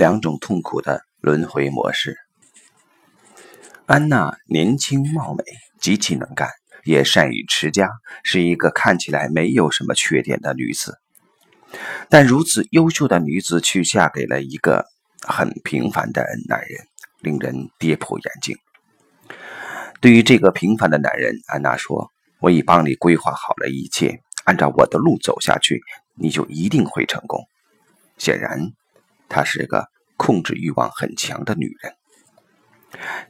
两种痛苦的轮回模式。安娜年轻貌美，极其能干，也善于持家，是一个看起来没有什么缺点的女子。但如此优秀的女子，却嫁给了一个很平凡的男人，令人跌破眼镜。对于这个平凡的男人，安娜说：“我已帮你规划好了一切，按照我的路走下去，你就一定会成功。”显然，她是个控制欲望很强的女人。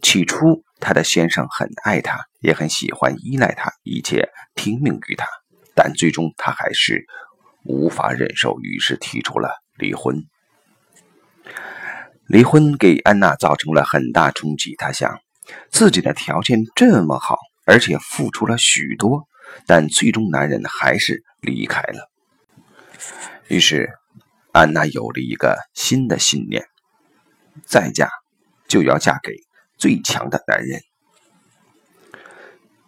起初，她的先生很爱她，也很喜欢依赖她，一切听命于她。但最终，她还是无法忍受，于是提出了离婚。离婚给安娜造成了很大冲击。她想，自己的条件这么好，而且付出了许多，但最终男人还是离开了。于是。安娜有了一个新的信念：再嫁就要嫁给最强的男人。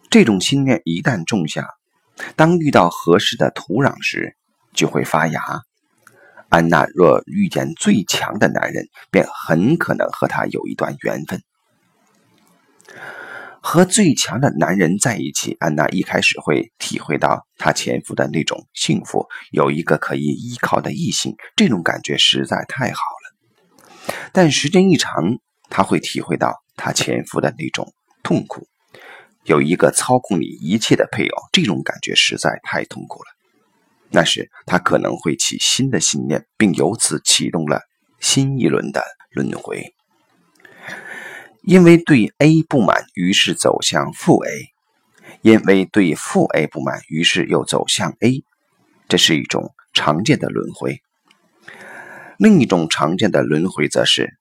这种信念一旦种下，当遇到合适的土壤时，就会发芽。安娜若遇见最强的男人，便很可能和他有一段缘分。和最强的男人在一起，安娜一开始会体会到她前夫的那种幸福，有一个可以依靠的异性，这种感觉实在太好了。但时间一长，她会体会到她前夫的那种痛苦，有一个操控你一切的配偶，这种感觉实在太痛苦了。那时，她可能会起新的信念，并由此启动了新一轮的轮回。因为对 A 不满，于是走向负 A；因为对负 A 不满，于是又走向 A。这是一种常见的轮回。另一种常见的轮回则是，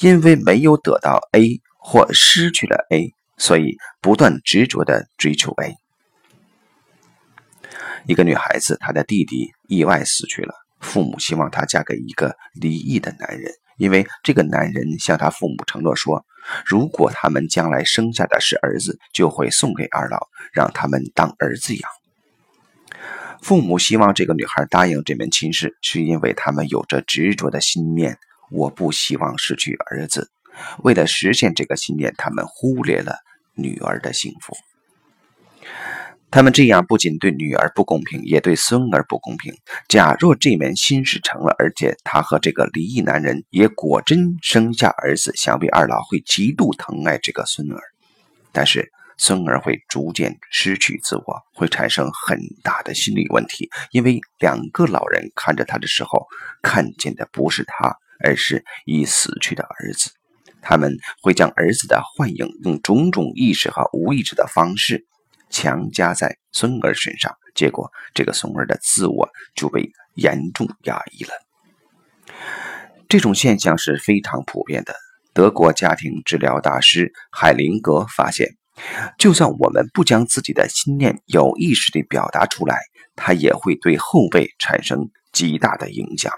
因为没有得到 A 或失去了 A，所以不断执着的追求 A。一个女孩子，她的弟弟意外死去了，父母希望她嫁给一个离异的男人。因为这个男人向他父母承诺说，如果他们将来生下的是儿子，就会送给二老，让他们当儿子养。父母希望这个女孩答应这门亲事，是因为他们有着执着的信念：我不希望失去儿子。为了实现这个信念，他们忽略了女儿的幸福。他们这样不仅对女儿不公平，也对孙儿不公平。假若这门亲事成了，而且他和这个离异男人也果真生下儿子，想必二老会极度疼爱这个孙儿。但是孙儿会逐渐失去自我，会产生很大的心理问题，因为两个老人看着他的时候，看见的不是他，而是已死去的儿子。他们会将儿子的幻影用种种意识和无意识的方式。强加在孙儿身上，结果这个孙儿的自我就被严重压抑了。这种现象是非常普遍的。德国家庭治疗大师海灵格发现，就算我们不将自己的心念有意识地表达出来，它也会对后辈产生极大的影响。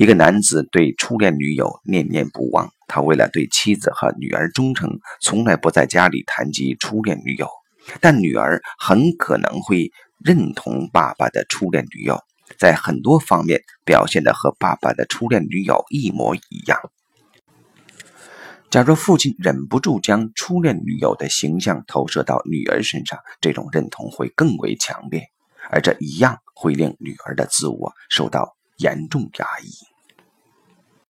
一个男子对初恋女友念念不忘，他为了对妻子和女儿忠诚，从来不在家里谈及初恋女友。但女儿很可能会认同爸爸的初恋女友，在很多方面表现的和爸爸的初恋女友一模一样。假如父亲忍不住将初恋女友的形象投射到女儿身上，这种认同会更为强烈，而这一样会令女儿的自我受到。严重压抑。